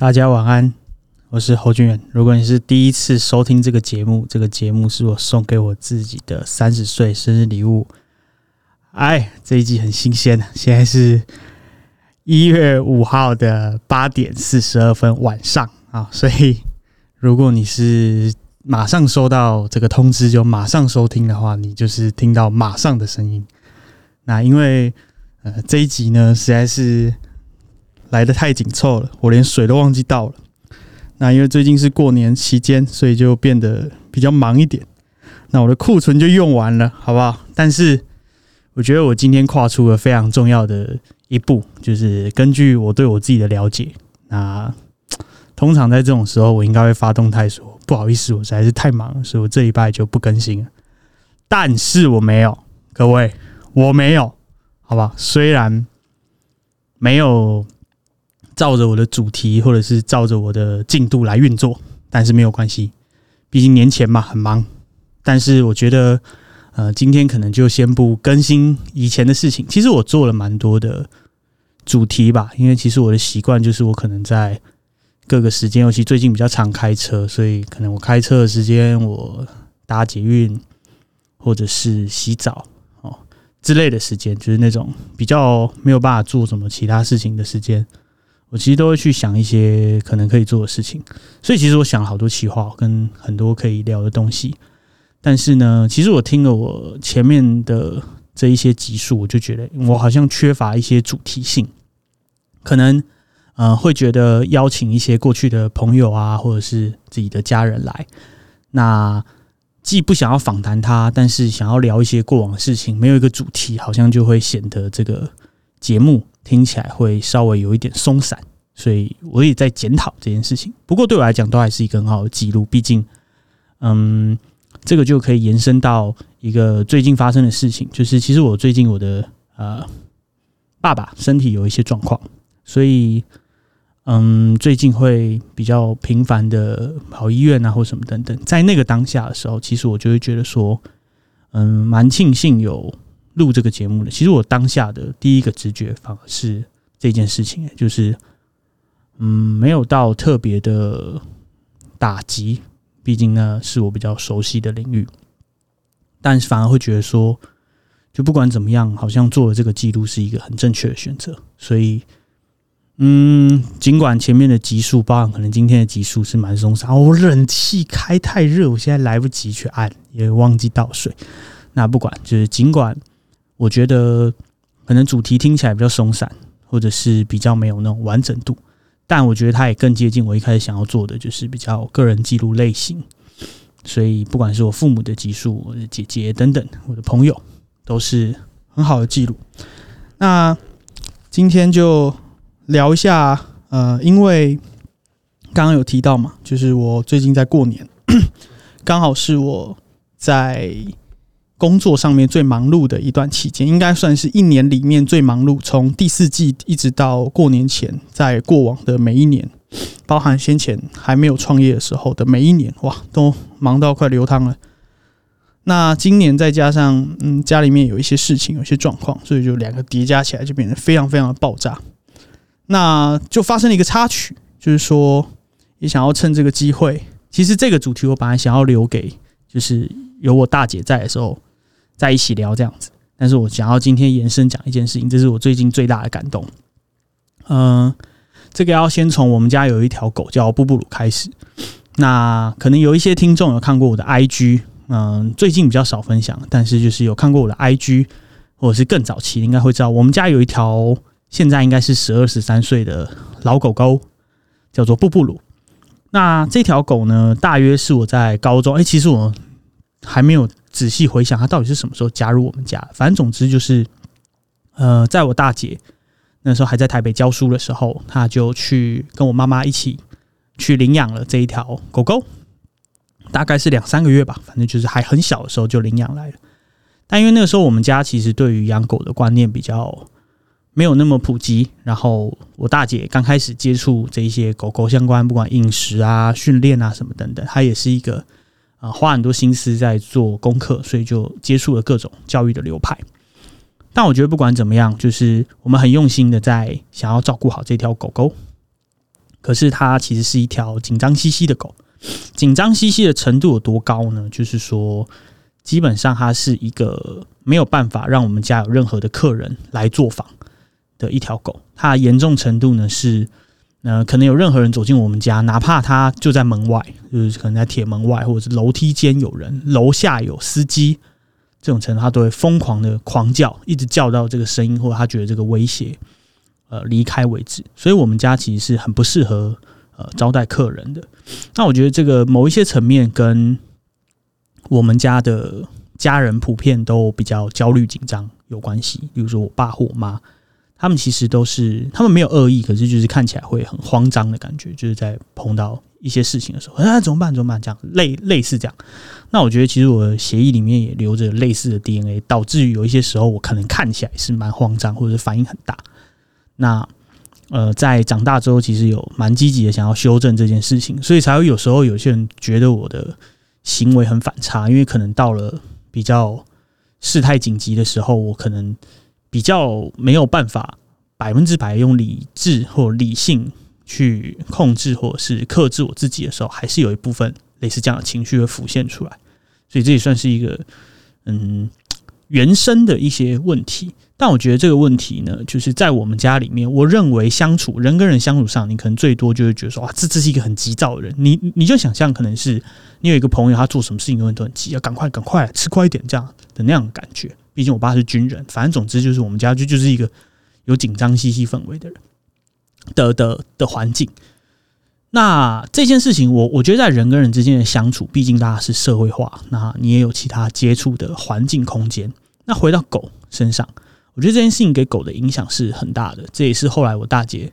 大家晚安，我是侯俊远。如果你是第一次收听这个节目，这个节目是我送给我自己的三十岁生日礼物。哎，这一集很新鲜，现在是一月五号的八点四十二分晚上啊，所以如果你是马上收到这个通知就马上收听的话，你就是听到马上的声音。那因为呃这一集呢实在是。来的太紧凑了，我连水都忘记倒了。那因为最近是过年期间，所以就变得比较忙一点。那我的库存就用完了，好不好？但是我觉得我今天跨出了非常重要的一步，就是根据我对我自己的了解，那通常在这种时候，我应该会发动态说：“不好意思，我实在是太忙了，所以我这礼拜就不更新了。”但是我没有，各位，我没有，好吧？虽然没有。照着我的主题，或者是照着我的进度来运作，但是没有关系，毕竟年前嘛很忙。但是我觉得，呃，今天可能就先不更新以前的事情。其实我做了蛮多的主题吧，因为其实我的习惯就是我可能在各个时间，尤其最近比较常开车，所以可能我开车的时间，我搭捷运或者是洗澡哦之类的时间，就是那种比较没有办法做什么其他事情的时间。我其实都会去想一些可能可以做的事情，所以其实我想了好多企划跟很多可以聊的东西。但是呢，其实我听了我前面的这一些集数，我就觉得我好像缺乏一些主题性，可能呃会觉得邀请一些过去的朋友啊，或者是自己的家人来，那既不想要访谈他，但是想要聊一些过往的事情，没有一个主题，好像就会显得这个节目。听起来会稍微有一点松散，所以我也在检讨这件事情。不过对我来讲，都还是一个很好的记录。毕竟，嗯，这个就可以延伸到一个最近发生的事情，就是其实我最近我的呃爸爸身体有一些状况，所以嗯，最近会比较频繁的跑医院啊，或什么等等。在那个当下的时候，其实我就会觉得说，嗯，蛮庆幸有。录这个节目的，其实我当下的第一个直觉反而是这件事情，就是，嗯，没有到特别的打击，毕竟呢是我比较熟悉的领域，但是反而会觉得说，就不管怎么样，好像做了这个记录是一个很正确的选择，所以，嗯，尽管前面的集数，包含可能今天的集数是蛮松散，我冷气开太热，我现在来不及去按，也忘记倒水，那不管，就是尽管。我觉得可能主题听起来比较松散，或者是比较没有那种完整度，但我觉得它也更接近我一开始想要做的，就是比较个人记录类型。所以不管是我父母的级数，我的姐姐等等，我的朋友，都是很好的记录。那今天就聊一下，呃，因为刚刚有提到嘛，就是我最近在过年，刚好是我在。工作上面最忙碌的一段期间，应该算是一年里面最忙碌。从第四季一直到过年前，在过往的每一年，包含先前还没有创业的时候的每一年，哇，都忙到快流汤了。那今年再加上，嗯，家里面有一些事情，有些状况，所以就两个叠加起来，就变得非常非常的爆炸。那就发生了一个插曲，就是说，也想要趁这个机会，其实这个主题我本来想要留给，就是有我大姐在的时候。在一起聊这样子，但是我想要今天延伸讲一件事情，这是我最近最大的感动。嗯，这个要先从我们家有一条狗叫布布鲁开始。那可能有一些听众有看过我的 IG，嗯，最近比较少分享，但是就是有看过我的 IG，或者是更早期应该会知道，我们家有一条现在应该是十二十三岁的老狗狗，叫做布布鲁。那这条狗呢，大约是我在高中，哎，其实我还没有。仔细回想，他到底是什么时候加入我们家？反正总之就是，呃，在我大姐那时候还在台北教书的时候，他就去跟我妈妈一起去领养了这一条狗狗，大概是两三个月吧，反正就是还很小的时候就领养来了。但因为那个时候我们家其实对于养狗的观念比较没有那么普及，然后我大姐刚开始接触这一些狗狗相关，不管饮食啊、训练啊什么等等，她也是一个。啊，花很多心思在做功课，所以就接触了各种教育的流派。但我觉得不管怎么样，就是我们很用心的在想要照顾好这条狗狗。可是它其实是一条紧张兮兮的狗。紧张兮兮的程度有多高呢？就是说，基本上它是一个没有办法让我们家有任何的客人来做访的一条狗。它严重程度呢是，呃，可能有任何人走进我们家，哪怕他就在门外，就是可能在铁门外，或者是楼梯间有人，楼下有司机，这种程度，他都会疯狂的狂叫，一直叫到这个声音或者他觉得这个威胁，呃，离开为止。所以，我们家其实是很不适合。呃，招待客人的，那我觉得这个某一些层面跟我们家的家人普遍都比较焦虑紧张有关系。比如说我爸或我妈，他们其实都是他们没有恶意，可是就是看起来会很慌张的感觉，就是在碰到一些事情的时候，啊，怎么办？怎么办？这样类类似这样。那我觉得其实我的协议里面也留着类似的 DNA，导致于有一些时候我可能看起来是蛮慌张，或者是反应很大。那呃，在长大之后，其实有蛮积极的想要修正这件事情，所以才会有时候有些人觉得我的行为很反差，因为可能到了比较事态紧急的时候，我可能比较没有办法百分之百用理智或理性去控制或者是克制我自己的时候，还是有一部分类似这样的情绪会浮现出来，所以这也算是一个嗯原生的一些问题。但我觉得这个问题呢，就是在我们家里面，我认为相处人跟人相处上，你可能最多就会觉得说，哇，这这是一个很急躁的人。你你就想象，可能是你有一个朋友，他做什么事情永远都很急，要赶快赶快吃快一点这样的那样的感觉。毕竟我爸是军人，反正总之就是我们家就就是一个有紧张兮兮氛围的人的的的环境。那这件事情，我我觉得在人跟人之间的相处，毕竟大家是社会化，那你也有其他接触的环境空间。那回到狗身上。我觉得这件事情给狗的影响是很大的，这也是后来我大姐，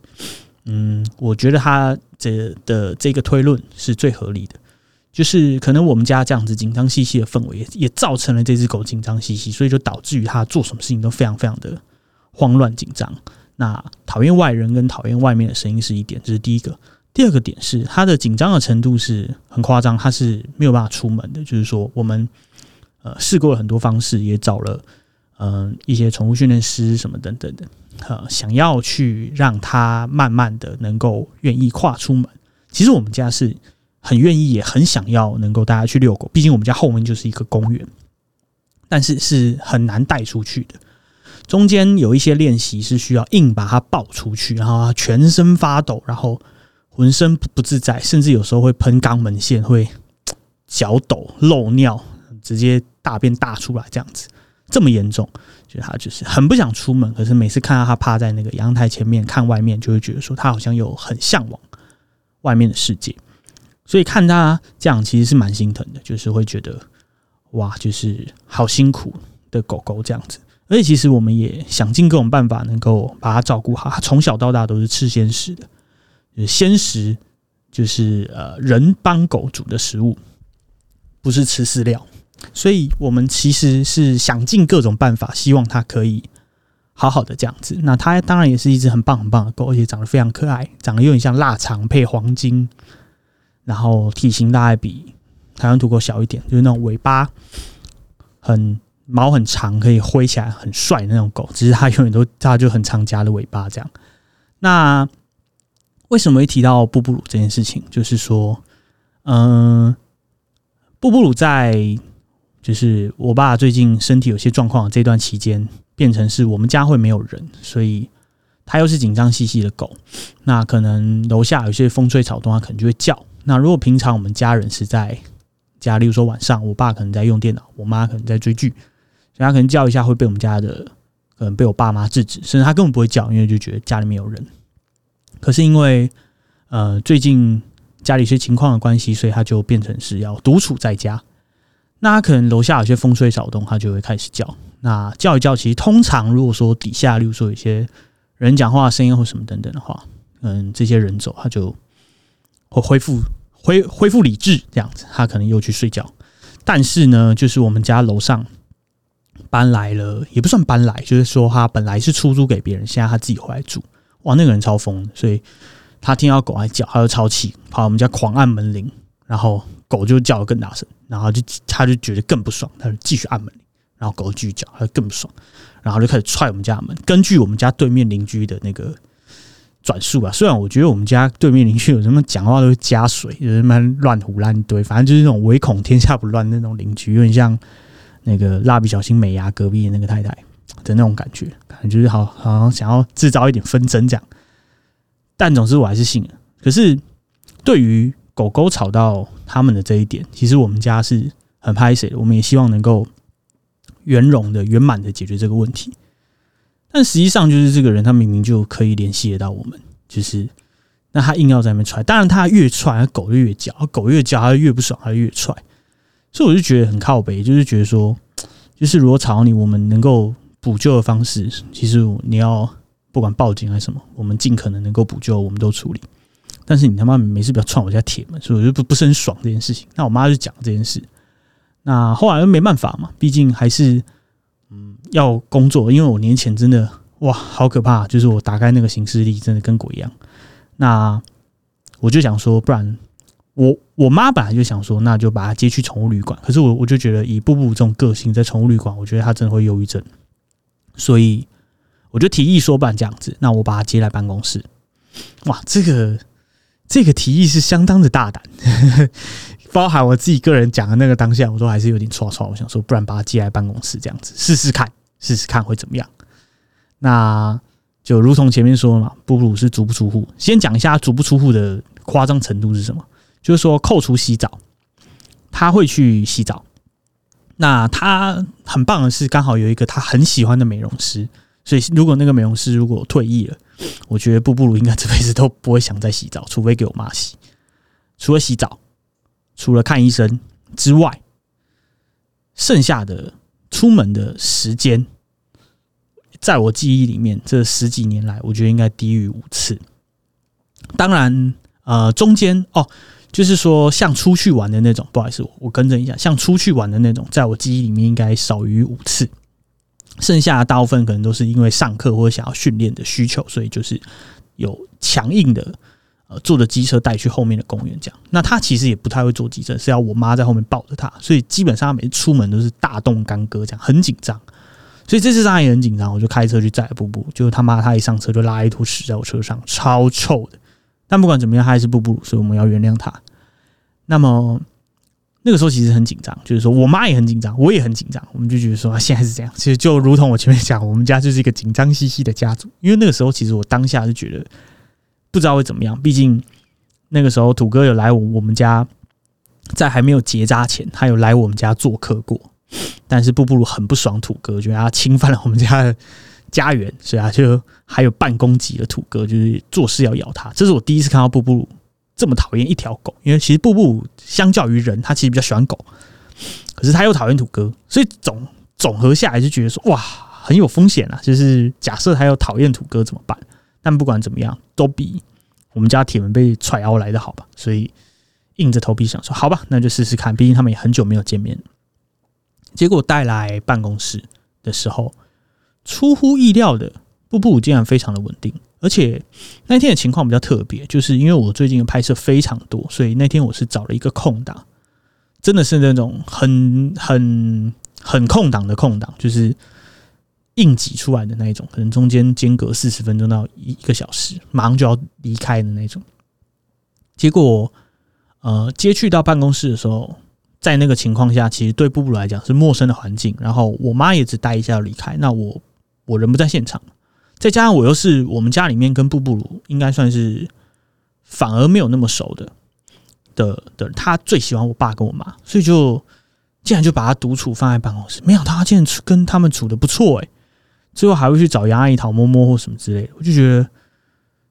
嗯，我觉得她这的这个推论是最合理的，就是可能我们家这样子紧张兮兮的氛围，也造成了这只狗紧张兮兮，所以就导致于它做什么事情都非常非常的慌乱紧张。那讨厌外人跟讨厌外面的声音是一点，这是第一个。第二个点是它的紧张的程度是很夸张，它是没有办法出门的。就是说，我们呃试过了很多方式，也找了。嗯，一些宠物训练师什么等等的，呃，想要去让它慢慢的能够愿意跨出门。其实我们家是很愿意，也很想要能够大家去遛狗。毕竟我们家后面就是一个公园，但是是很难带出去的。中间有一些练习是需要硬把它抱出去，然后全身发抖，然后浑身不自在，甚至有时候会喷肛门腺，会脚抖、漏尿，直接大便大出来这样子。这么严重，就他就是很不想出门，可是每次看到他趴在那个阳台前面看外面，就会觉得说他好像有很向往外面的世界，所以看他这样其实是蛮心疼的，就是会觉得哇，就是好辛苦的狗狗这样子。而且其实我们也想尽各种办法能够把它照顾好，它从小到大都是吃鲜食的，就是鲜食就是呃人帮狗煮的食物，不是吃饲料。所以我们其实是想尽各种办法，希望它可以好好的这样子。那它当然也是一只很棒很棒的狗，而且长得非常可爱，长得有点像腊肠配黄金，然后体型大概比台湾土狗小一点，就是那种尾巴很毛很长，可以挥起来很帅的那种狗。只是它永远都它就很长夹的尾巴这样。那为什么会提到布布鲁这件事情？就是说，嗯，布布鲁在。就是我爸最近身体有些状况，这段期间变成是我们家会没有人，所以他又是紧张兮兮的狗。那可能楼下有些风吹草动，它可能就会叫。那如果平常我们家人是在家，例如说晚上，我爸可能在用电脑，我妈可能在追剧，所以他可能叫一下会被我们家的可能被我爸妈制止，甚至他根本不会叫，因为就觉得家里面有人。可是因为呃最近家里一些情况的关系，所以他就变成是要独处在家。那他可能楼下有些风吹草动，他就会开始叫。那叫一叫，其实通常如果说底下，例如说有些人讲话声音或什么等等的话，嗯，这些人走，他就会恢复恢恢复理智，这样子，他可能又去睡觉。但是呢，就是我们家楼上搬来了，也不算搬来，就是说他本来是出租给别人，现在他自己回来住。哇，那个人超疯，所以他听到狗在叫，他就超气，跑我们家狂按门铃，然后。狗就叫的更大声，然后就他就觉得更不爽，他就继续按门铃，然后狗继续叫，他就更不爽，然后就开始踹我们家门。根据我们家对面邻居的那个转述啊。虽然我觉得我们家对面邻居有什么讲话都会加水，有什么乱胡乱堆，反正就是那种唯恐天下不乱那种邻居，有点像那个蜡笔小新美伢隔壁的那个太太的那种感觉，感觉就是好好像想要制造一点纷争这样。但总之我还是信了。可是对于狗狗吵到他们的这一点，其实我们家是很拍谁的，我们也希望能够圆融的、圆满的解决这个问题。但实际上，就是这个人他明明就可以联系得到我们，就是那他硬要在那边踹。当然，他越踹，狗就越叫，狗越叫，他越不爽，他越踹。所以我就觉得很靠北，就是觉得说，就是如果吵你，我们能够补救的方式，其实你要不管报警还是什么，我们尽可能能够补救，我们都处理。但是你他妈没事不要踹我家铁门，所以我就不不是很爽这件事情。那我妈就讲这件事，那后来又没办法嘛，毕竟还是要工作，因为我年前真的哇好可怕，就是我打开那个行事历真的跟鬼一样。那我就想说，不然我我妈本来就想说，那就把它接去宠物旅馆。可是我我就觉得以布布这种个性在宠物旅馆，我觉得他真的会忧郁症，所以我就提议说，不然这样子，那我把他接来办公室。哇，这个。这个提议是相当的大胆，包含我自己个人讲的那个当下，我都还是有点错错。我想说，不然把他接来办公室这样子试试看，试试看会怎么样？那就如同前面说嘛，布鲁是足不出户。先讲一下足不出户的夸张程度是什么？就是说，扣除洗澡，他会去洗澡。那他很棒的是，刚好有一个他很喜欢的美容师。所以，如果那个美容师如果退役了，我觉得布布鲁应该这辈子都不会想再洗澡，除非给我妈洗。除了洗澡，除了看医生之外，剩下的出门的时间，在我记忆里面，这十几年来，我觉得应该低于五次。当然，呃，中间哦，就是说像出去玩的那种，不好意思，我更正一下，像出去玩的那种，在我记忆里面应该少于五次。剩下的大部分可能都是因为上课或者想要训练的需求，所以就是有强硬的呃坐着机车带去后面的公园这样。那他其实也不太会坐机车，是要我妈在后面抱着他，所以基本上他每次出门都是大动干戈这样，很紧张。所以这次他也很紧张，我就开车去载布布，就他妈他一上车就拉一坨屎在我车上，超臭的。但不管怎么样，他还是布布，所以我们要原谅他。那么。那个时候其实很紧张，就是说我妈也很紧张，我也很紧张，我们就觉得说现在是这样。其实就如同我前面讲，我们家就是一个紧张兮兮的家族。因为那个时候，其实我当下是觉得不知道会怎么样。毕竟那个时候土哥有来我我们家，在还没有结扎前，他有来我们家做客过。但是布布鲁很不爽土哥，觉得他侵犯了我们家的家园，所以他就还有半攻击了土哥，就是做事要咬他。这是我第一次看到布布鲁。这么讨厌一条狗，因为其实布布鲁相较于人，他其实比较喜欢狗，可是他又讨厌土哥，所以总总合下来就觉得说，哇，很有风险啊！就是假设他又讨厌土哥怎么办？但不管怎么样，都比我们家铁门被踹凹来的好吧？所以硬着头皮想说，好吧，那就试试看。毕竟他们也很久没有见面。结果带来办公室的时候，出乎意料的，布布竟然非常的稳定。而且那天的情况比较特别，就是因为我最近的拍摄非常多，所以那天我是找了一个空档，真的是那种很很很空档的空档，就是硬挤出来的那一种，可能中间间隔四十分钟到一个小时，马上就要离开的那种。结果，呃，接去到办公室的时候，在那个情况下，其实对布布来讲是陌生的环境，然后我妈也只待一下要离开，那我我人不在现场。再加上我又是我们家里面跟布布鲁应该算是反而没有那么熟的的的，他最喜欢我爸跟我妈，所以就竟然就把他独处放在办公室。没想到他竟然跟他们处的不错诶，最后还会去找杨阿姨讨摸摸或什么之类的，我就觉得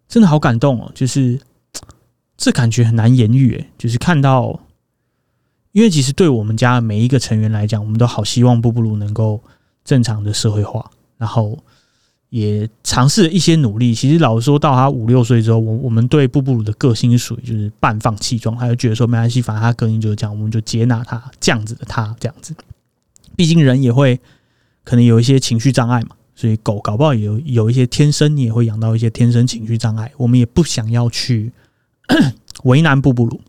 真的好感动哦，就是 这感觉很难言喻诶，就是看到，因为其实对我们家每一个成员来讲，我们都好希望布布鲁能够正常的社会化，然后。也尝试了一些努力。其实老实说，到他五六岁之后，我我们对布布鲁的个性属于就是半放弃状态，就觉得说没关系，反正他个性就是这样，我们就接纳他这样子的他这样子。毕竟人也会可能有一些情绪障碍嘛，所以狗搞不好有有一些天生你也会养到一些天生情绪障碍。我们也不想要去 为难布布鲁。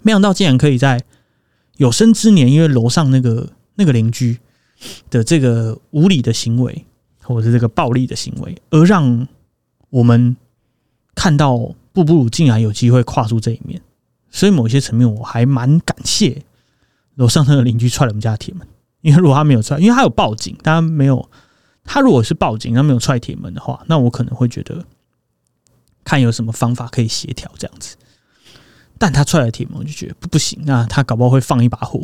没想到竟然可以在有生之年，因为楼上那个那个邻居的这个无理的行为。或者是这个暴力的行为，而让我们看到布布鲁竟然有机会跨出这一面，所以某些层面我还蛮感谢楼上那个邻居踹了我们家铁门，因为如果他没有踹，因为他有报警，但他没有，他如果是报警，他没有踹铁门的话，那我可能会觉得看有什么方法可以协调这样子。但他踹了铁门，我就觉得不不行，那他搞不好会放一把火，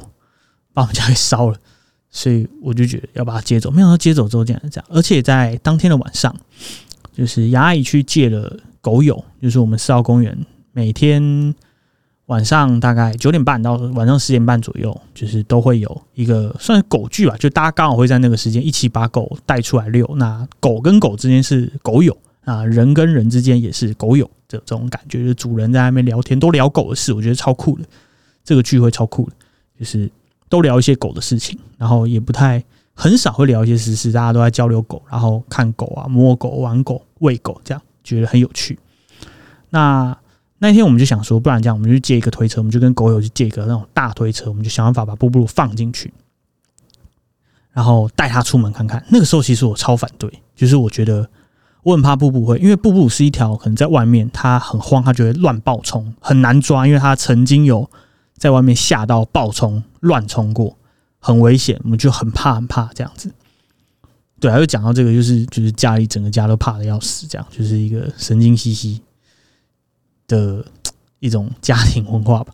把我们家给烧了，所以我就觉得要把他接走。没想到接走之后竟然这样，而且在当天的晚上，就是杨阿姨去借了狗友，就是我们四号公园每天晚上大概九点半到晚上十点半左右，就是都会有一个算是狗聚吧，就大家刚好会在那个时间一起把狗带出来遛。那狗跟狗之间是狗友。啊，人跟人之间也是狗友的这种感觉，就是主人在那边聊天，都聊狗的事，我觉得超酷的。这个聚会超酷的，就是都聊一些狗的事情，然后也不太很少会聊一些实事，大家都在交流狗，然后看狗啊，摸狗、玩狗、喂狗，这样觉得很有趣。那那天我们就想说，不然这样，我们就借一个推车，我们就跟狗友去借一个那种大推车，我们就想办法把布布鲁放进去，然后带他出门看看。那个时候其实我超反对，就是我觉得。我很怕布布会，因为布布是一条可能在外面，它很慌，它就会乱暴冲，很难抓，因为它曾经有在外面吓到暴冲、乱冲过，很危险，我们就很怕很怕这样子。对，还有讲到这个，就是就是家里整个家都怕的要死，这样就是一个神经兮兮的一种家庭文化吧。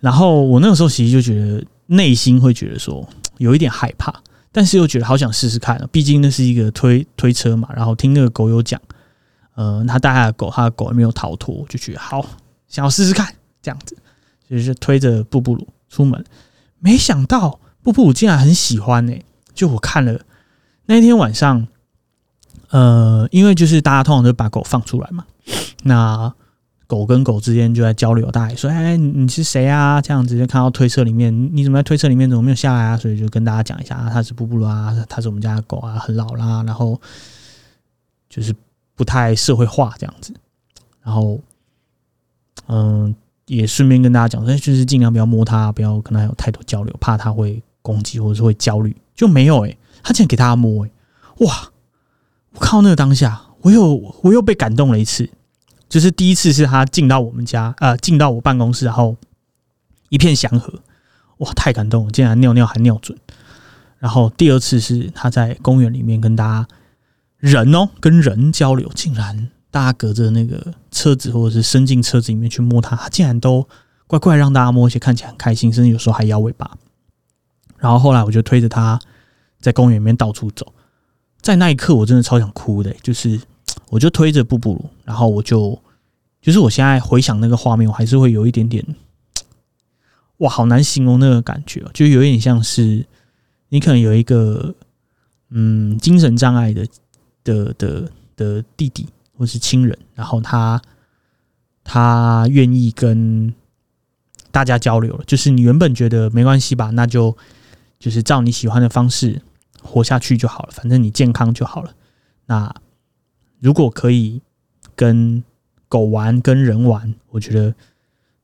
然后我那个时候其实就觉得内心会觉得说有一点害怕。但是又觉得好想试试看毕竟那是一个推推车嘛。然后听那个狗友讲，呃，他带他的狗，他的狗也没有逃脱，就觉得好想要试试看这样子，就是推着布布鲁出门。没想到布布鲁竟然很喜欢呢。就我看了那天晚上，呃，因为就是大家通常都把狗放出来嘛，那。狗跟狗之间就在交流，大家说：“哎，你是谁啊？”这样子就看到推车里面，你怎么在推车里面怎么没有下来啊？所以就跟大家讲一下啊，他是布布鲁啊，他是我们家的狗啊，很老啦，然后就是不太社会化这样子。然后，嗯，也顺便跟大家讲说，就是尽量不要摸它，不要跟它有太多交流，怕它会攻击或者是会焦虑。就没有哎，他竟然给大家摸哎，哇！我看到那个当下，我又我又被感动了一次。就是第一次是他进到我们家，呃，进到我办公室，然后一片祥和，哇，太感动了，竟然尿尿还尿准。然后第二次是他在公园里面跟大家人哦，跟人交流，竟然大家隔着那个车子或者是伸进车子里面去摸他，他竟然都乖乖让大家摸，而且看起来很开心，甚至有时候还摇尾巴。然后后来我就推着他在公园里面到处走，在那一刻我真的超想哭的，就是。我就推着布布鲁，然后我就，就是我现在回想那个画面，我还是会有一点点，哇，好难形容那个感觉，就有点像是你可能有一个嗯精神障碍的的的的弟弟或是亲人，然后他他愿意跟大家交流了，就是你原本觉得没关系吧，那就就是照你喜欢的方式活下去就好了，反正你健康就好了，那。如果可以跟狗玩、跟人玩，我觉得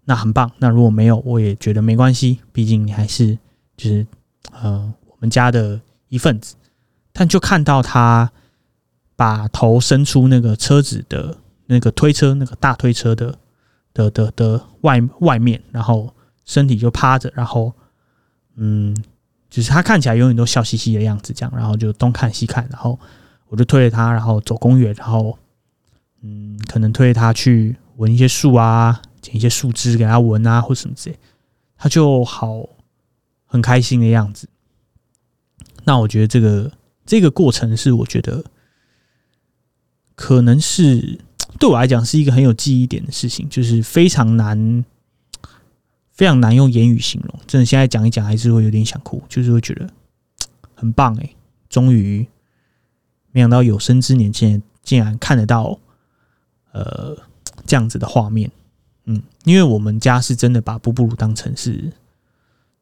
那很棒。那如果没有，我也觉得没关系。毕竟你还是就是呃我们家的一份子。但就看到他把头伸出那个车子的那个推车、那个大推车的的的的外外面，然后身体就趴着，然后嗯，就是他看起来永远都笑嘻嘻的样子，这样，然后就东看西看，然后。我就推着他，然后走公园，然后嗯，可能推着他去闻一些树啊，捡一些树枝给他闻啊，或什么之类，他就好很开心的样子。那我觉得这个这个过程是我觉得可能是对我来讲是一个很有记忆点的事情，就是非常难非常难用言语形容。真的，现在讲一讲还是会有点想哭，就是会觉得很棒哎，终于。没想到有生之年竟然竟然看得到，呃，这样子的画面，嗯，因为我们家是真的把布布鲁当成是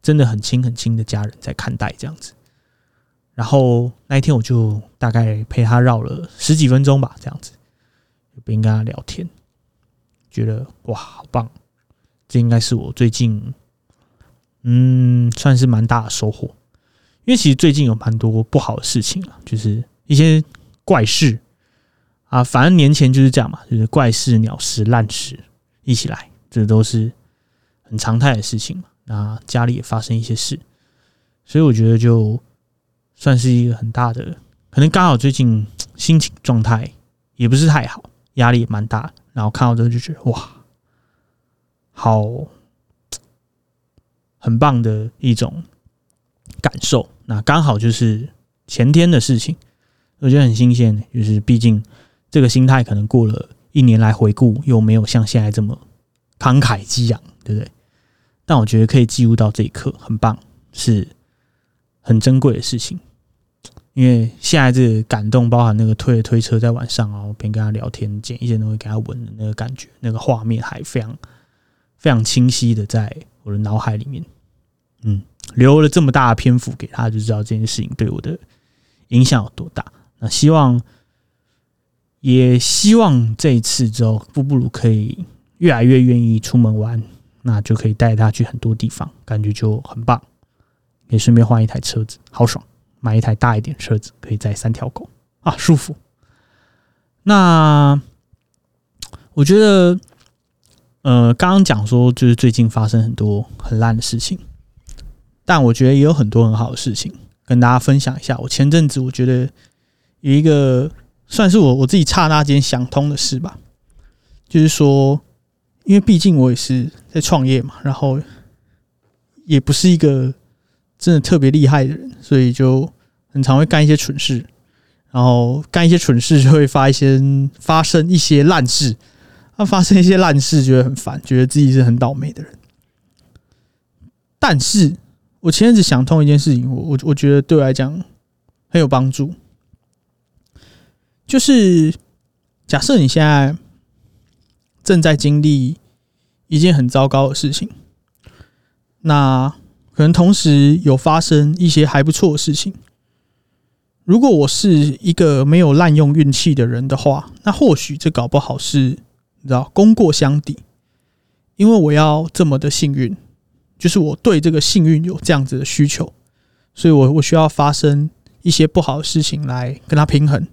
真的很亲很亲的家人在看待这样子。然后那一天我就大概陪他绕了十几分钟吧，这样子，边跟他聊天，觉得哇，好棒！这应该是我最近，嗯，算是蛮大的收获。因为其实最近有蛮多不好的事情啊，就是。一些怪事啊，反正年前就是这样嘛，就是怪事、鸟事、烂事一起来，这都是很常态的事情嘛。那家里也发生一些事，所以我觉得就算是一个很大的，可能刚好最近心情状态也不是太好，压力也蛮大，然后看到这个就觉得哇，好很棒的一种感受。那刚好就是前天的事情，我觉得很新鲜，就是毕竟。这个心态可能过了一年来回顾，又没有像现在这么慷慨激昂，对不对？但我觉得可以记录到这一刻，很棒，是很珍贵的事情。因为现在这个感动，包含那个推着推车在晚上哦，边跟他聊天，捡一些东西给他闻的那个感觉，那个画面还非常非常清晰的在我的脑海里面。嗯，留了这么大的篇幅给他，就知道这件事情对我的影响有多大。那希望。也希望这一次之后，布布鲁可以越来越愿意出门玩，那就可以带他去很多地方，感觉就很棒。可以顺便换一台车子，好爽！买一台大一点车子，可以载三条狗啊，舒服。那我觉得，呃，刚刚讲说就是最近发生很多很烂的事情，但我觉得也有很多很好的事情跟大家分享一下。我前阵子我觉得有一个。算是我我自己刹那间想通的事吧，就是说，因为毕竟我也是在创业嘛，然后也不是一个真的特别厉害的人，所以就很常会干一些蠢事，然后干一些蠢事就会发一些发生一些烂事，那发生一些烂事觉得很烦，觉得自己是很倒霉的人。但是我前阵子想通一件事情，我我我觉得对我来讲很有帮助。就是假设你现在正在经历一件很糟糕的事情，那可能同时有发生一些还不错的事情。如果我是一个没有滥用运气的人的话，那或许这搞不好是你知道功过相抵，因为我要这么的幸运，就是我对这个幸运有这样子的需求，所以我我需要发生一些不好的事情来跟他平衡。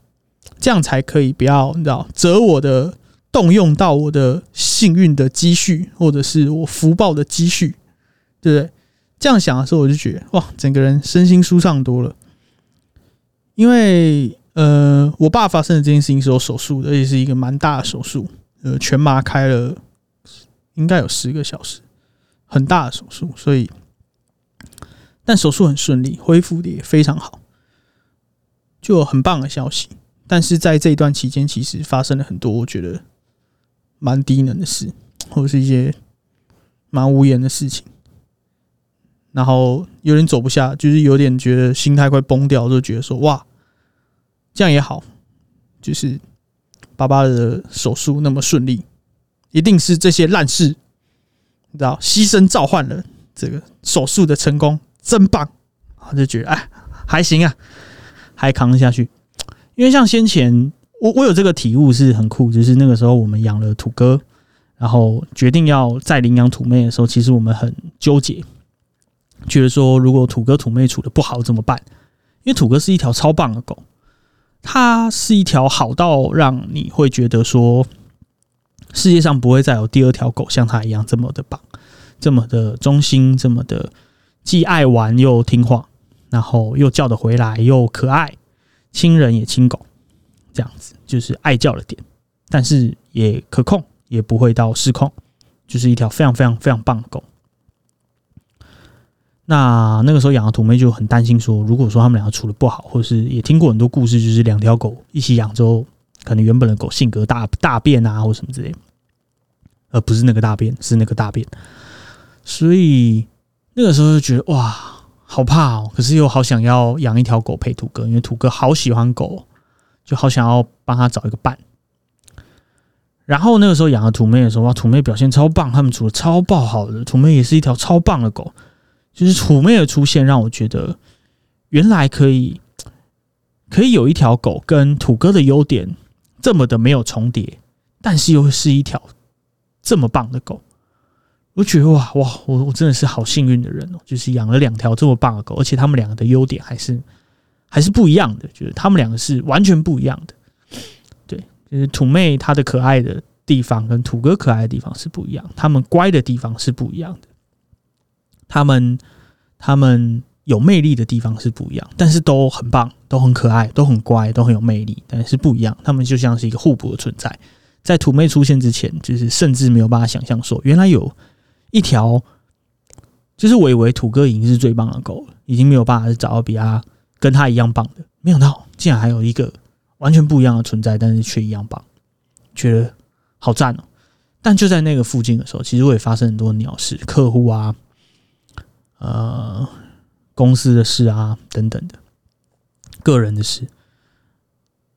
这样才可以不要你知道折我的动用到我的幸运的积蓄，或者是我福报的积蓄，对不对？这样想的时候，我就觉得哇，整个人身心舒畅多了。因为呃，我爸发生的这件事情是我手术的，而且是一个蛮大的手术，呃，全麻开了应该有十个小时，很大的手术，所以但手术很顺利，恢复的也非常好，就很棒的消息。但是在这一段期间，其实发生了很多我觉得蛮低能的事，或者是一些蛮无言的事情，然后有点走不下，就是有点觉得心态快崩掉，就觉得说哇，这样也好，就是爸爸的手术那么顺利，一定是这些烂事，你知道，牺牲召唤了这个手术的成功，真棒，我就觉得哎，还行啊，还扛得下去。因为像先前我我有这个体悟是很酷，就是那个时候我们养了土哥，然后决定要再领养土妹的时候，其实我们很纠结，觉得说如果土哥土妹处的不好怎么办？因为土哥是一条超棒的狗，它是一条好到让你会觉得说世界上不会再有第二条狗像它一样这么的棒，这么的忠心，这么的既爱玩又听话，然后又叫得回来又可爱。亲人也亲狗，这样子就是爱叫了点，但是也可控，也不会到失控，就是一条非常非常非常棒的狗。那那个时候养的土妹就很担心，说如果说他们两个处的不好，或是也听过很多故事，就是两条狗一起养之后，可能原本的狗性格大大变啊，或什么之类，而不是那个大变，是那个大变。所以那个时候就觉得哇。好怕哦，可是又好想要养一条狗陪土哥，因为土哥好喜欢狗，就好想要帮他找一个伴。然后那个时候养了土妹的时候，哇，土妹表现超棒，他们处的超爆好的，土妹也是一条超棒的狗。就是土妹的出现，让我觉得原来可以可以有一条狗跟土哥的优点这么的没有重叠，但是又是一条这么棒的狗。我觉得哇哇，我我真的是好幸运的人哦，就是养了两条这么棒的狗，而且他们两个的优点还是还是不一样的，就是他们两个是完全不一样的。对，就是土妹她的可爱的地方跟土哥可爱的地方是不一样，他们乖的地方是不一样的，他们他们有魅力的地方是不一样，但是都很棒，都很可爱，都很乖，都很有魅力，但是不一样。他们就像是一个互补的存在。在土妹出现之前，就是甚至没有办法想象说，原来有一条，就是我以为土哥已经是最棒的狗了，已经没有办法找到比他跟他一样棒的，没想到竟然还有一个完全不一样的存在，但是却一样棒，觉得好赞哦！但就在那个附近的时候，其实我也发生很多鸟事、客户啊、呃公司的事啊等等的个人的事。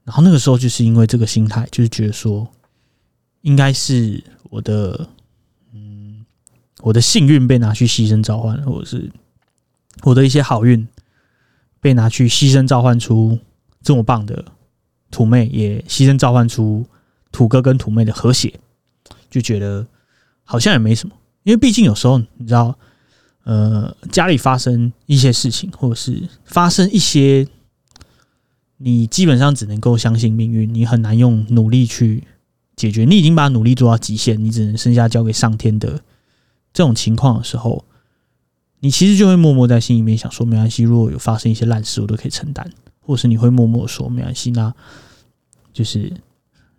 然后那个时候就是因为这个心态，就是觉得说。应该是我的，我的幸运被拿去牺牲召唤，或者是我的一些好运被拿去牺牲召唤出这么棒的土妹，也牺牲召唤出土哥跟土妹的和谐，就觉得好像也没什么，因为毕竟有时候你知道，呃，家里发生一些事情，或者是发生一些，你基本上只能够相信命运，你很难用努力去。解决你已经把努力做到极限，你只能剩下交给上天的这种情况的时候，你其实就会默默在心里面想说：没关系，如果有发生一些烂事，我都可以承担；或是你会默默说：没关系，那就是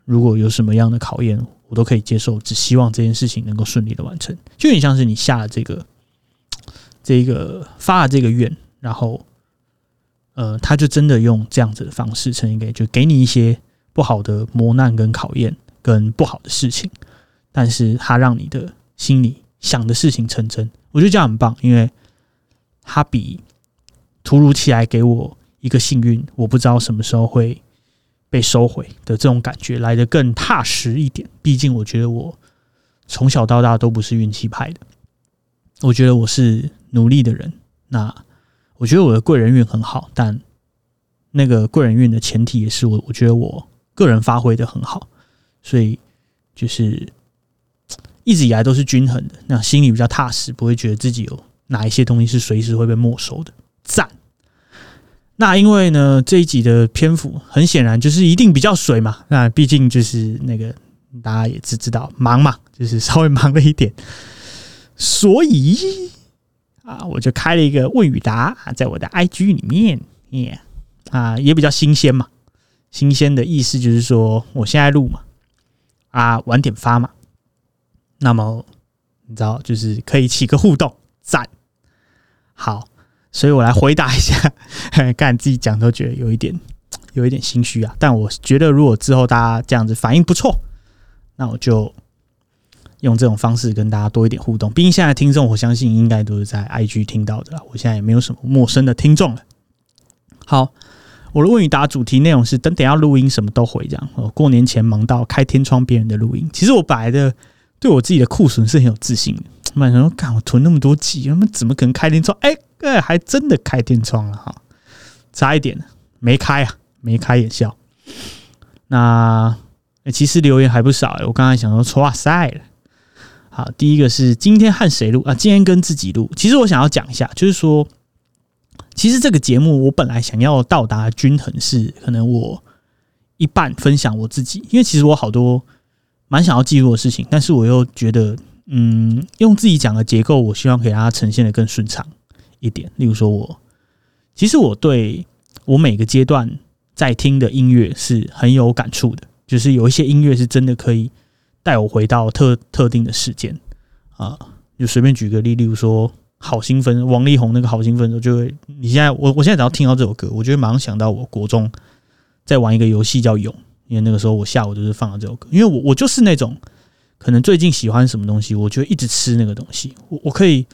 如果有什么样的考验，我都可以接受。只希望这件事情能够顺利的完成。就有点像是你下了这个 这个发了这个愿，然后呃，他就真的用这样子的方式呈现给，就给你一些不好的磨难跟考验。跟不好的事情，但是他让你的心里想的事情成真，我觉得这样很棒，因为他比突如其来给我一个幸运，我不知道什么时候会被收回的这种感觉来的更踏实一点。毕竟我觉得我从小到大都不是运气派的，我觉得我是努力的人。那我觉得我的贵人运很好，但那个贵人运的前提也是我，我觉得我个人发挥的很好。所以就是一直以来都是均衡的，那心里比较踏实，不会觉得自己有哪一些东西是随时会被没收的。赞。那因为呢这一集的篇幅很显然就是一定比较水嘛，那毕竟就是那个大家也知知道忙嘛，就是稍微忙了一点，所以啊我就开了一个问与答啊，在我的 IG 里面耶啊也比较新鲜嘛，新鲜的意思就是说我现在录嘛。啊，晚点发嘛。那么你知道，就是可以起个互动赞。好，所以我来回答一下。干自己讲都觉得有一点，有一点心虚啊。但我觉得，如果之后大家这样子反应不错，那我就用这种方式跟大家多一点互动。毕竟现在听众，我相信应该都是在 IG 听到的。我现在也没有什么陌生的听众了。好。我的问与答主题内容是等等要录音什么都回这样。哦，过年前忙到开天窗别人的录音。其实我本来的对我自己的库存是很有自信的。满人说：“干，我囤那么多集，他们怎么可能开天窗？”哎，哎，还真的开天窗了哈，差一点没开啊，没开眼笑。那其实留言还不少，我刚才想说，哇塞了。好，第一个是今天和谁录啊？今天跟自己录。其实我想要讲一下，就是说。其实这个节目我本来想要到达均衡是可能我一半分享我自己，因为其实我好多蛮想要记录的事情，但是我又觉得嗯，用自己讲的结构，我希望给大家呈现的更顺畅一点。例如说，我其实我对我每个阶段在听的音乐是很有感触的，就是有一些音乐是真的可以带我回到特特定的事件啊。就随便举个例，例如说。好兴奋，王力宏那个好兴奋，我就会。你现在，我我现在只要听到这首歌，我就会马上想到我国中在玩一个游戏叫勇，因为那个时候我下午就是放了这首歌，因为我我就是那种可能最近喜欢什么东西，我就一直吃那个东西。我我可以，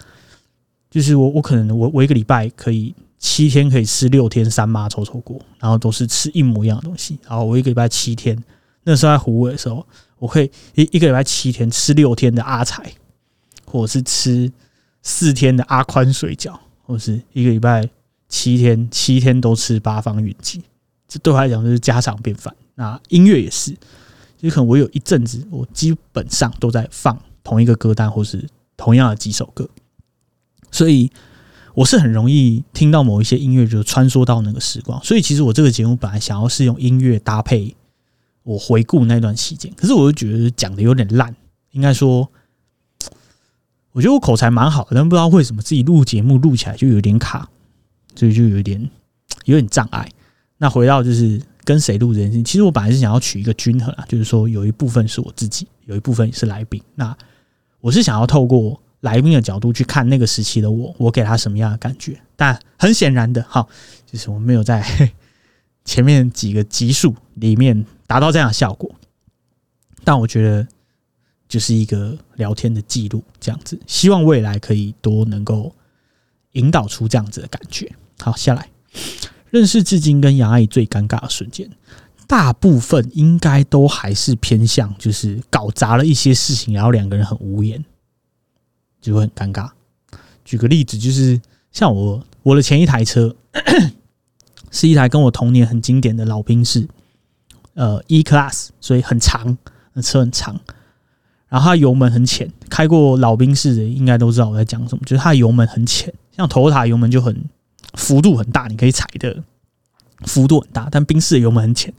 就是我我可能我我一个礼拜可以七天可以吃六天三妈臭臭锅，然后都是吃一模一样的东西。然后我一个礼拜七天，那时候在湖尾的时候，我可以一一个礼拜七天吃六天的阿财，或者是吃。四天的阿宽水饺，或是一个礼拜七天，七天都吃八方云集，这对我来讲就是家常便饭。那音乐也是，就可能我有一阵子，我基本上都在放同一个歌单，或是同样的几首歌，所以我是很容易听到某一些音乐，就穿梭到那个时光。所以其实我这个节目本来想要是用音乐搭配。我回顾那段期间，可是我就觉得讲的有点烂，应该说，我觉得我口才蛮好的，但不知道为什么自己录节目录起来就有点卡，所以就有点有点障碍。那回到就是跟谁录这件事情，其实我本来是想要取一个均衡啊，就是说有一部分是我自己，有一部分是来宾。那我是想要透过来宾的角度去看那个时期的我，我给他什么样的感觉？但很显然的，哈，就是我没有在 前面几个集数里面。达到这样的效果，但我觉得就是一个聊天的记录，这样子。希望未来可以多能够引导出这样子的感觉。好，下来认识至今跟杨阿姨最尴尬的瞬间，大部分应该都还是偏向就是搞砸了一些事情，然后两个人很无言，就会很尴尬。举个例子，就是像我我的前一台车 是一台跟我童年很经典的老兵士。呃，E Class，所以很长，那车很长，然后它油门很浅，开过老兵式的应该都知道我在讲什么，就是它油门很浅，像头塔油门就很幅度很大，你可以踩的幅度很大，但冰室的油门很浅，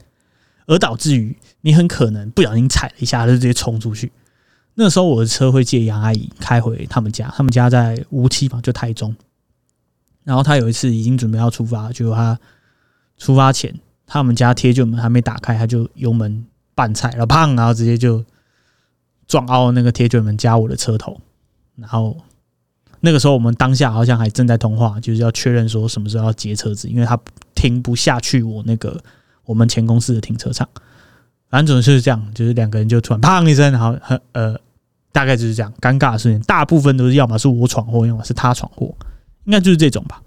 而导致于你很可能不小心踩了一下就直接冲出去。那时候我的车会借杨阿姨开回他们家，他们家在无锡嘛，就台中。然后他有一次已经准备要出发，就他出发前。他们家铁卷门还没打开，他就油门半踩了，砰！然后直接就撞凹那个铁卷门加我的车头。然后那个时候我们当下好像还正在通话，就是要确认说什么时候要接车子，因为他停不下去我那个我们前公司的停车场。反正总是这样，就是两个人就突然砰一声，然后呃，大概就是这样尴尬的事情。大部分都是要么是我闯祸，要么是他闯祸，应该就是这种吧。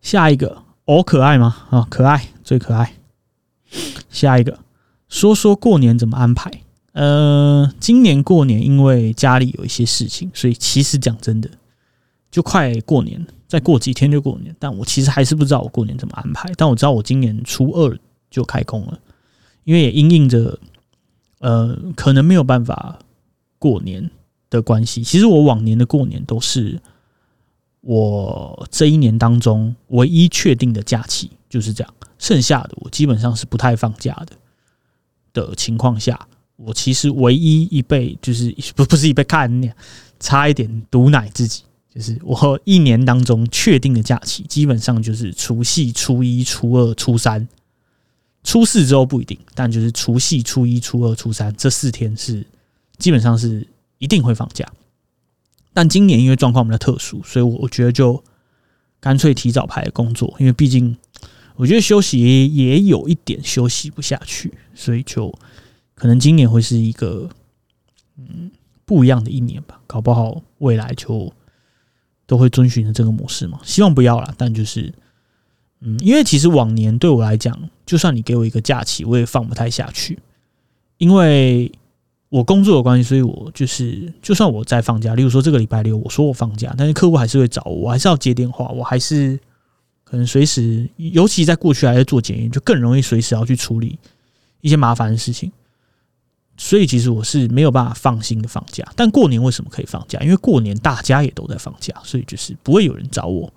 下一个。哦，可爱吗？啊，可爱，最可爱。下一个，说说过年怎么安排？呃，今年过年因为家里有一些事情，所以其实讲真的，就快过年了，再过几天就过年。但我其实还是不知道我过年怎么安排。但我知道我今年初二就开工了，因为也因应着呃，可能没有办法过年的关系。其实我往年的过年都是。我这一年当中唯一确定的假期就是这样，剩下的我基本上是不太放假的的情况下，我其实唯一一被就是不不是一倍看差一点毒奶自己，就是我一年当中确定的假期基本上就是除夕、初一、初二、初三、初四之后不一定，但就是除夕、初一、初二、初三这四天是基本上是一定会放假。但今年因为状况比较特殊，所以我觉得就干脆提早排工作，因为毕竟我觉得休息也有一点休息不下去，所以就可能今年会是一个嗯不一样的一年吧。搞不好未来就都会遵循着这个模式嘛，希望不要了。但就是嗯，因为其实往年对我来讲，就算你给我一个假期，我也放不太下去，因为。我工作的关系，所以我就是，就算我在放假，例如说这个礼拜六，我说我放假，但是客户还是会找我，我还是要接电话，我还是可能随时，尤其在过去还在做检验，就更容易随时要去处理一些麻烦的事情。所以其实我是没有办法放心的放假。但过年为什么可以放假？因为过年大家也都在放假，所以就是不会有人找我。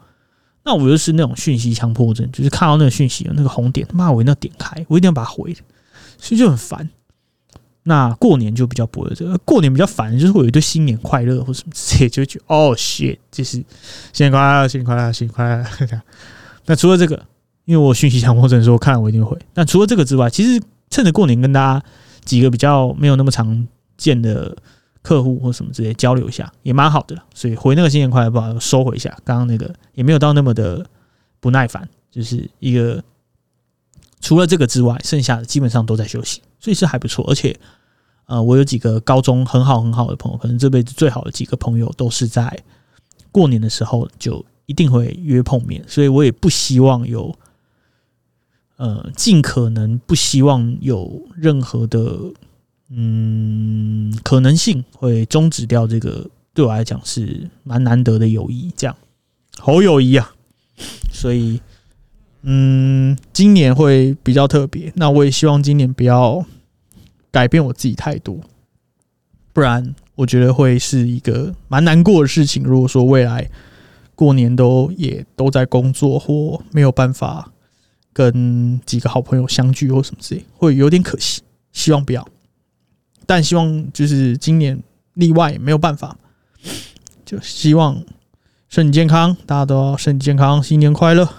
那我又是那种讯息强迫症，就是看到那个讯息有那个红点，妈我一定要点开，我一定要把它回，所以就很烦。那过年就比较不会这，过年比较烦，就是会有一堆新年快乐或什么之类，就觉得哦，shit，就是新年快乐，新年快乐，新年快乐。那除了这个，因为我讯息强迫症，说看了我一定会。但除了这个之外，其实趁着过年跟大家几个比较没有那么常见的客户或什么之类交流一下，也蛮好的。所以回那个新年快乐，不好收回一下。刚刚那个也没有到那么的不耐烦，就是一个除了这个之外，剩下的基本上都在休息。所以是还不错，而且，呃，我有几个高中很好很好的朋友，可能这辈子最好的几个朋友都是在过年的时候就一定会约碰面，所以我也不希望有，呃，尽可能不希望有任何的，嗯，可能性会终止掉这个对我来讲是蛮难得的友谊，这样好友谊啊，所以。嗯，今年会比较特别。那我也希望今年不要改变我自己太多，不然我觉得会是一个蛮难过的事情。如果说未来过年都也都在工作或没有办法跟几个好朋友相聚或什么之类，会有点可惜。希望不要，但希望就是今年例外没有办法，就希望身体健康，大家都要身体健康，新年快乐。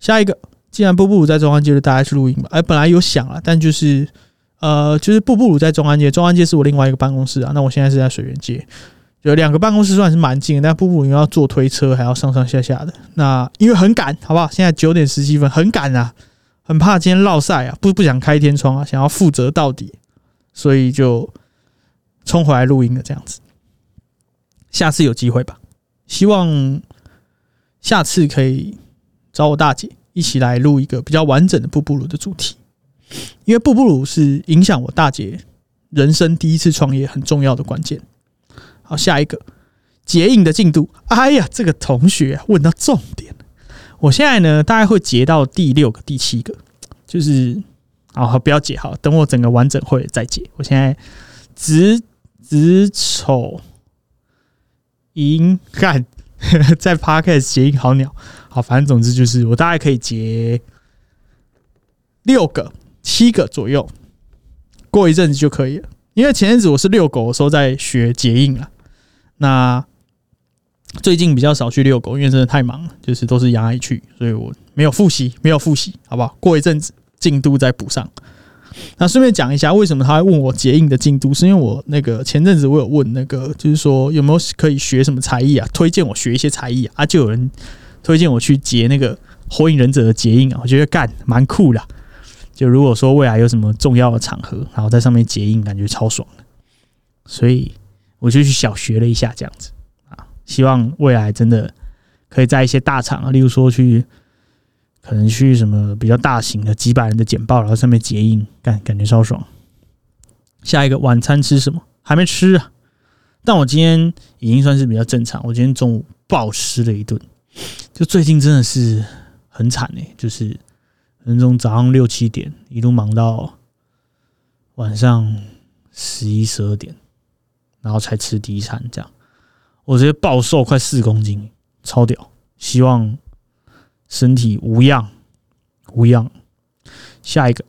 下一个，既然布布鲁在中安街，就大家去录音吧。哎，本来有想了，但就是呃，就是布布鲁在中安街，中安街是我另外一个办公室啊。那我现在是在水源街，有两个办公室算是蛮近，但布布鲁因为要坐推车，还要上上下下的。那因为很赶，好不好？现在九点十七分，很赶啊，很怕今天落晒啊，不不想开天窗啊，想要负责到底，所以就冲回来录音了。这样子，下次有机会吧，希望下次可以。找我大姐一起来录一个比较完整的布布鲁的主题，因为布布鲁是影响我大姐人生第一次创业很重要的关键。好，下一个结印的进度。哎呀，这个同学问到重点我现在呢，大概会结到第六个、第七个，就是啊，不要结好，等我整个完整会再结。我现在子子丑寅干。在 Podcast 结印好鸟，好，反正总之就是我大概可以结六个、七个左右，过一阵子就可以了。因为前阵子我是遛狗的时候在学结印了，那最近比较少去遛狗，因为真的太忙了，就是都是杨爱去，所以我没有复习，没有复习，好不好？过一阵子进度再补上。那顺便讲一下，为什么他会问我结印的进度？是因为我那个前阵子我有问那个，就是说有没有可以学什么才艺啊？推荐我学一些才艺啊？啊，就有人推荐我去结那个火影忍者的结印啊，我觉得干蛮酷的。就如果说未来有什么重要的场合，然后在上面结印，感觉超爽的。所以我就去小学了一下，这样子啊，希望未来真的可以在一些大厂啊，例如说去。可能去什么比较大型的几百人的简报，然后上面结印，感感觉超爽。下一个晚餐吃什么？还没吃啊。但我今天已经算是比较正常。我今天中午暴吃了一顿，就最近真的是很惨哎，就是从早上六七点一路忙到晚上十一十二点，然后才吃第一餐，这样我直接暴瘦快四公斤，超屌。希望。身体无恙，无恙。下一个，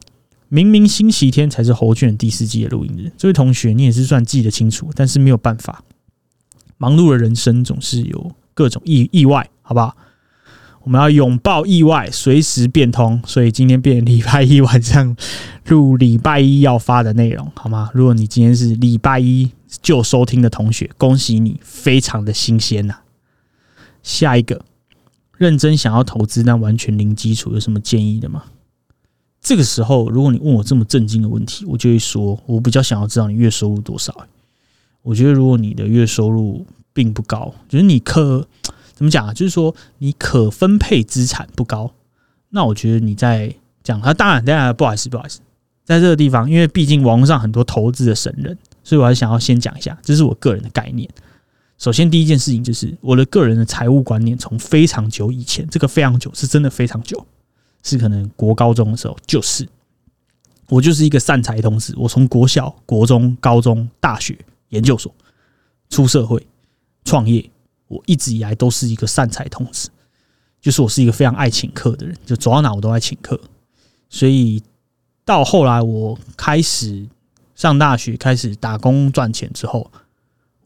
明明星期天才是侯卷第四季的录音日，这位同学你也是算记得清楚，但是没有办法，忙碌的人生总是有各种意意外，好不好？我们要拥抱意外，随时变通。所以今天变礼拜一晚上录礼拜一要发的内容，好吗？如果你今天是礼拜一就收听的同学，恭喜你，非常的新鲜呐。下一个。认真想要投资，但完全零基础，有什么建议的吗？这个时候，如果你问我这么震惊的问题，我就会说，我比较想要知道你月收入多少。我觉得，如果你的月收入并不高，就是你可怎么讲啊？就是说你可分配资产不高，那我觉得你在讲他。当然，当然不好意思，不好意思，在这个地方，因为毕竟网络上很多投资的神人，所以我还想要先讲一下，这是我个人的概念。首先，第一件事情就是我的个人的财务观念，从非常久以前，这个非常久是真的非常久，是可能国高中的时候，就是我就是一个善财童子。我从国小、国中、高中、大学、研究所出社会创业，我一直以来都是一个善财童子，就是我是一个非常爱请客的人，就走到哪我都爱请客。所以到后来我开始上大学，开始打工赚钱之后。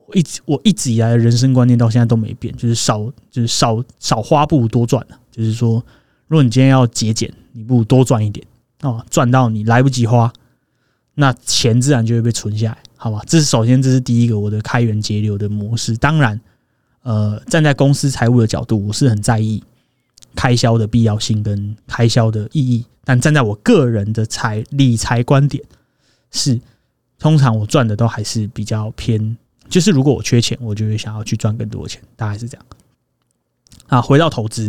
我一直我一直以来的人生观念到现在都没变，就是少就是少少花不如多赚就是说，如果你今天要节俭，你不如多赚一点哦，赚到你来不及花，那钱自然就会被存下来，好吧？这是首先，这是第一个我的开源节流的模式。当然，呃，站在公司财务的角度，我是很在意开销的必要性跟开销的意义。但站在我个人的财理财观点，是通常我赚的都还是比较偏。就是如果我缺钱，我就会想要去赚更多的钱，大概是这样。啊，回到投资，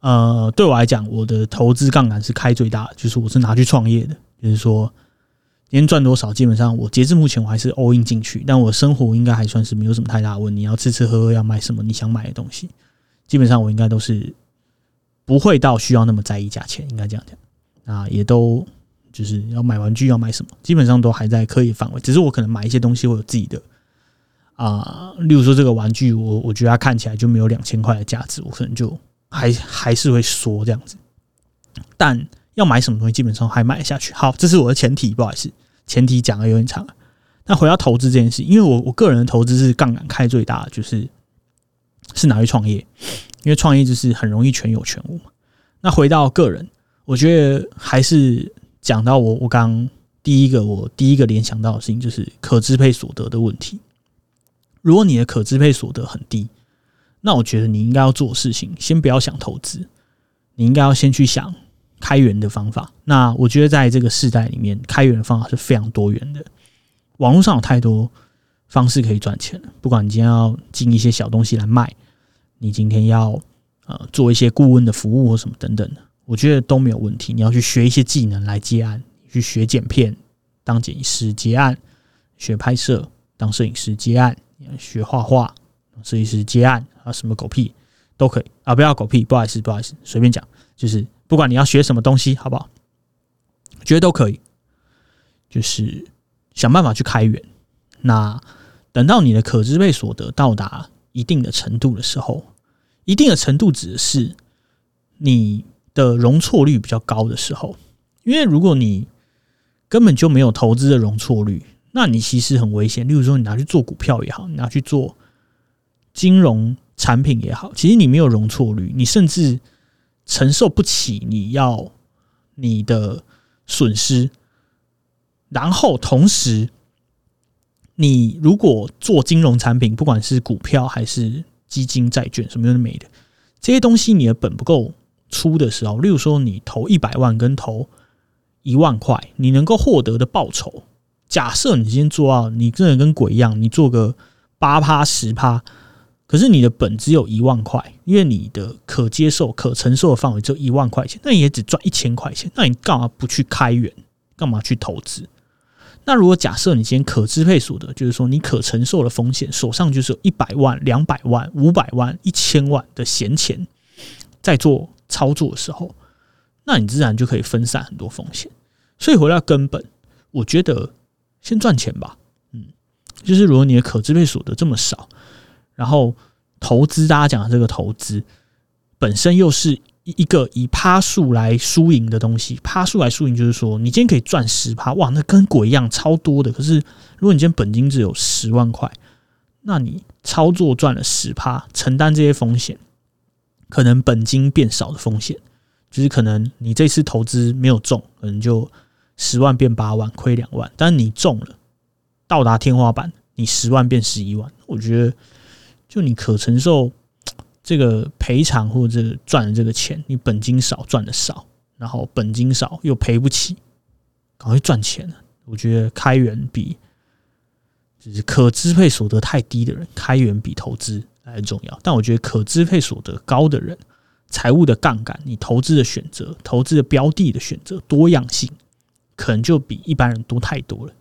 呃，对我来讲，我的投资杠杆是开最大的，就是我是拿去创业的。就是说，今天赚多少，基本上我截至目前我还是 all in 进去，但我生活应该还算是没有什么太大问题。要吃吃喝喝，要买什么你想买的东西，基本上我应该都是不会到需要那么在意价钱，应该这样讲。啊，也都就是要买玩具要买什么，基本上都还在可以范围，只是我可能买一些东西我有自己的。啊，例如说这个玩具，我我觉得它看起来就没有两千块的价值，我可能就还还是会说这样子。但要买什么东西，基本上还买得下去。好，这是我的前提，不好意思，前提讲的有点长。那回到投资这件事，因为我我个人的投资是杠杆开最大的，就是是拿去创业，因为创业就是很容易全有全无嘛。那回到个人，我觉得还是讲到我我刚第一个我第一个联想到的事情，就是可支配所得的问题。如果你的可支配所得很低，那我觉得你应该要做事情，先不要想投资，你应该要先去想开源的方法。那我觉得在这个时代里面，开源的方法是非常多元的。网络上有太多方式可以赚钱，不管你今天要进一些小东西来卖，你今天要呃做一些顾问的服务或什么等等的，我觉得都没有问题。你要去学一些技能来接案，去学剪片当剪辑师接案，学拍摄当摄影师接案，学画画设计师接案啊，什么狗屁都可以啊！不要狗屁，不好意思，不好意思，随便讲，就是不管你要学什么东西，好不好？觉得都可以，就是。想办法去开源。那等到你的可支配所得到达一定的程度的时候，一定的程度指的是你的容错率比较高的时候。因为如果你根本就没有投资的容错率，那你其实很危险。例如说，你拿去做股票也好，你拿去做金融产品也好，其实你没有容错率，你甚至承受不起你要你的损失。然后同时，你如果做金融产品，不管是股票还是基金、债券，什么都没的这些东西，你的本不够出的时候，例如说你投一百万跟投一万块，你能够获得的报酬，假设你今天做到你真的跟鬼一样，你做个八趴十趴，可是你的本只有一万块，因为你的可接受、可承受的范围只有一万块钱，那你也只赚一千块钱，那你干嘛不去开源？干嘛去投资？那如果假设你今天可支配所得，就是说你可承受的风险，手上就是有一百万、两百万、五百万、一千万的闲钱，在做操作的时候，那你自然就可以分散很多风险。所以回到根本，我觉得先赚钱吧。嗯，就是如果你的可支配所得这么少，然后投资，大家讲的这个投资本身又是。一个以趴数来输赢的东西，趴数来输赢就是说，你今天可以赚十趴，哇，那跟鬼一样，超多的。可是如果你今天本金只有十万块，那你操作赚了十趴，承担这些风险，可能本金变少的风险，就是可能你这次投资没有中，可能就十万变八万，亏两万。但是你中了，到达天花板，你十万变十一万，我觉得就你可承受。这个赔偿或者赚的这个钱，你本金少赚的少，然后本金少又赔不起，赶快赚钱我觉得开源比就是可支配所得太低的人，开源比投资来重要。但我觉得可支配所得高的人，财务的杠杆，你投资的选择、投资的标的的选择多样性，可能就比一般人多太多了。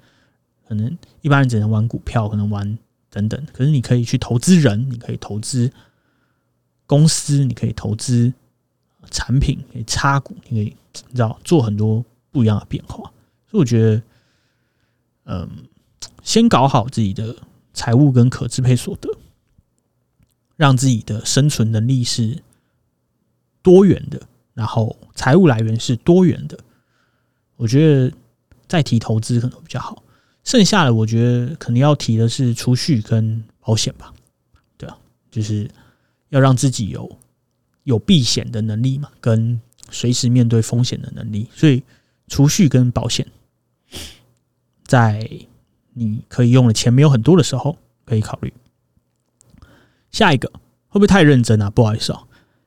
可能一般人只能玩股票，可能玩等等，可是你可以去投资人，你可以投资。公司你可以投资产品，可以插股，你可以你知道做很多不一样的变化。所以我觉得，嗯，先搞好自己的财务跟可支配所得，让自己的生存能力是多元的，然后财务来源是多元的。我觉得再提投资可能比较好。剩下的我觉得可能要提的是储蓄跟保险吧。对啊，就是。要让自己有有避险的能力嘛，跟随时面对风险的能力，所以储蓄跟保险，在你可以用的钱没有很多的时候，可以考虑。下一个会不会太认真啊？不好意思啊。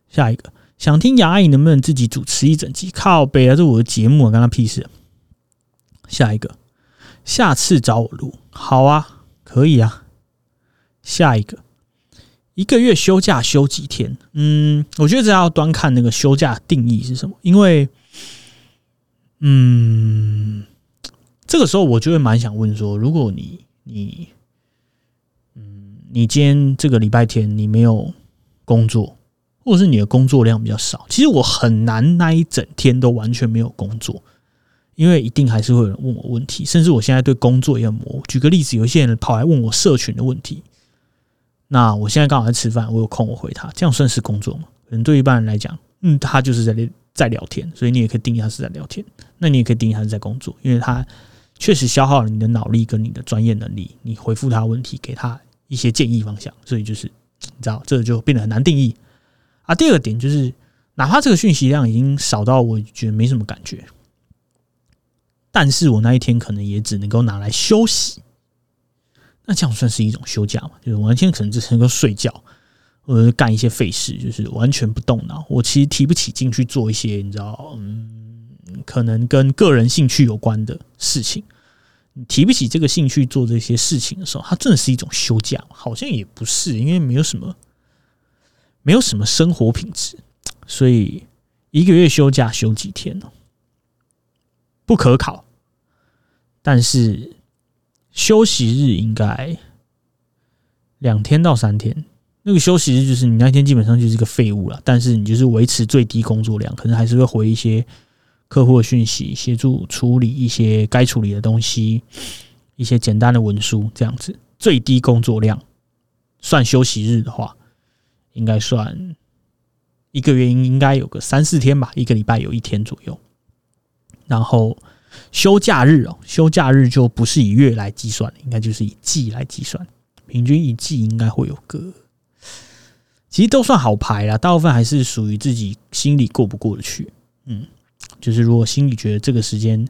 下一个想听杨阿姨能不能自己主持一整集？靠背啊，这我的节目啊，跟他屁事。下一个，下次找我录，好啊，可以啊。下一个。一个月休假休几天？嗯，我觉得这要端看那个休假定义是什么。因为，嗯，这个时候我就会蛮想问说，如果你你，嗯，你今天这个礼拜天你没有工作，或者是你的工作量比较少，其实我很难那一整天都完全没有工作，因为一定还是会有人问我问题，甚至我现在对工作也很模糊。举个例子，有一些人跑来问我社群的问题。那我现在刚好在吃饭，我有空我回他，这样算是工作吗？可能对一般人来讲，嗯，他就是在在聊天，所以你也可以定义他是在聊天。那你也可以定义他是在工作，因为他确实消耗了你的脑力跟你的专业能力。你回复他问题，给他一些建议方向，所以就是你知道，这就变得很难定义啊。第二个点就是，哪怕这个讯息量已经少到我觉得没什么感觉，但是我那一天可能也只能够拿来休息。那这样算是一种休假嘛？就是我那天可能只能够睡觉。呃，干一些废事，就是完全不动脑。我其实提不起劲去做一些，你知道，嗯，可能跟个人兴趣有关的事情。你提不起这个兴趣做这些事情的时候，它真的是一种休假？好像也不是，因为没有什么，没有什么生活品质，所以一个月休假休几天呢？不可考。但是休息日应该两天到三天。那个休息日就是你那天基本上就是一个废物了，但是你就是维持最低工作量，可能还是会回一些客户的讯息，协助处理一些该处理的东西，一些简单的文书这样子。最低工作量算休息日的话，应该算一个月应应该有个三四天吧，一个礼拜有一天左右。然后休假日哦，休假日就不是以月来计算应该就是以季来计算，平均一季应该会有个。其实都算好排啦，大部分还是属于自己心里过不过得去。嗯，就是如果心里觉得这个时间，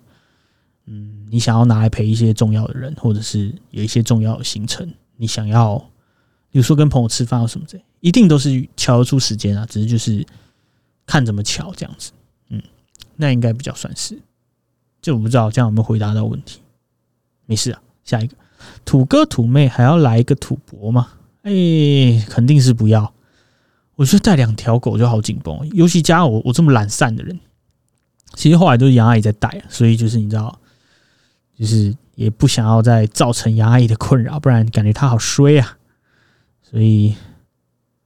嗯，你想要拿来陪一些重要的人，或者是有一些重要的行程，你想要，比如说跟朋友吃饭或什么的，一定都是瞧得出时间啊。只是就是看怎么瞧这样子。嗯，那应该比较算是。这我不知道这样有没有回答到问题。没事啊，下一个土哥土妹还要来一个土博吗？哎，肯定是不要。我觉得带两条狗就好紧绷，尤其加我我这么懒散的人，其实后来都是杨阿姨在带，所以就是你知道，就是也不想要再造成杨阿姨的困扰，不然感觉她好衰啊。所以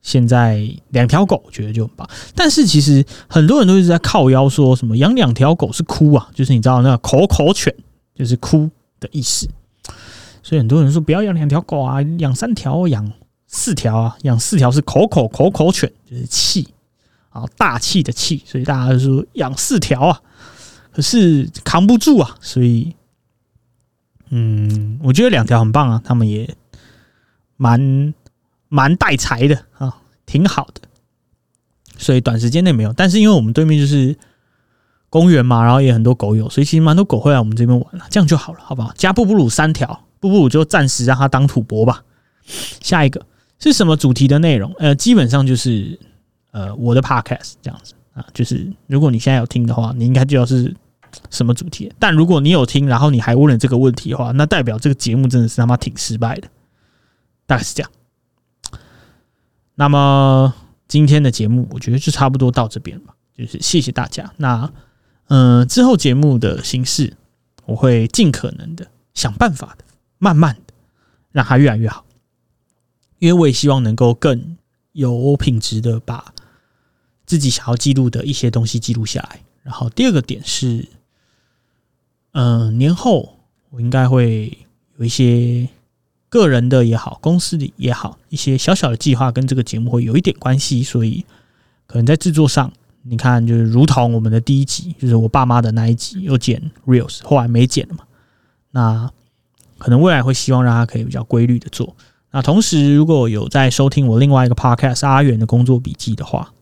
现在两条狗觉得就很棒，但是其实很多人都一直在靠腰说什么养两条狗是哭啊，就是你知道那个口口犬就是哭的意思，所以很多人说不要养两条狗啊，养三条养。四条啊，养四条是口口口口犬，就是气啊，大气的气，所以大家就说养四条啊，可是扛不住啊，所以，嗯，我觉得两条很棒啊，他们也蛮蛮带财的啊，挺好的，所以短时间内没有，但是因为我们对面就是公园嘛，然后也很多狗友，所以其实蛮多狗会来我们这边玩了，这样就好了，好不好？加布布鲁三条，布布鲁就暂时让它当土博吧，下一个。是什么主题的内容？呃，基本上就是呃我的 podcast 这样子啊，就是如果你现在有听的话，你应该知道是什么主题。但如果你有听，然后你还问了这个问题的话，那代表这个节目真的是他妈挺失败的，大概是这样。那么今天的节目，我觉得就差不多到这边吧，就是谢谢大家。那嗯，之后节目的形式，我会尽可能的想办法的，慢慢的让它越来越好。因为我也希望能够更有品质的把自己想要记录的一些东西记录下来。然后第二个点是，嗯，年后我应该会有一些个人的也好，公司的也好，一些小小的计划跟这个节目会有一点关系，所以可能在制作上，你看就是如同我们的第一集，就是我爸妈的那一集有剪 reels，后来没剪了嘛，那可能未来会希望让他可以比较规律的做。那同时，如果有在收听我另外一个 podcast 阿元的工作笔记的话，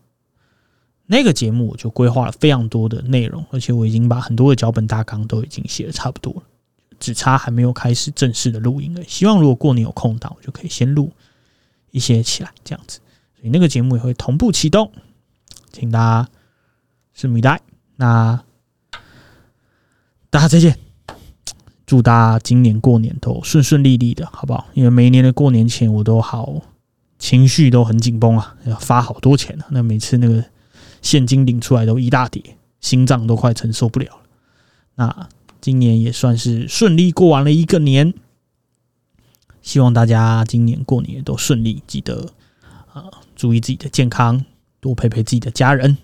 那个节目我就规划了非常多的内容，而且我已经把很多的脚本大纲都已经写的差不多了，只差还没有开始正式的录音了。希望如果过年有空档，我就可以先录一些起来，这样子。所以那个节目也会同步启动，请大家拭目以待。那大家再见。祝大家今年过年都顺顺利利的，好不好？因为每一年的过年前，我都好情绪都很紧绷啊，要发好多钱啊。那每次那个现金领出来都一大叠，心脏都快承受不了了。那今年也算是顺利过完了一个年，希望大家今年过年都顺利，记得啊，注意自己的健康，多陪陪自己的家人。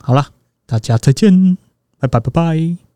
好了，大家再见，拜拜拜拜。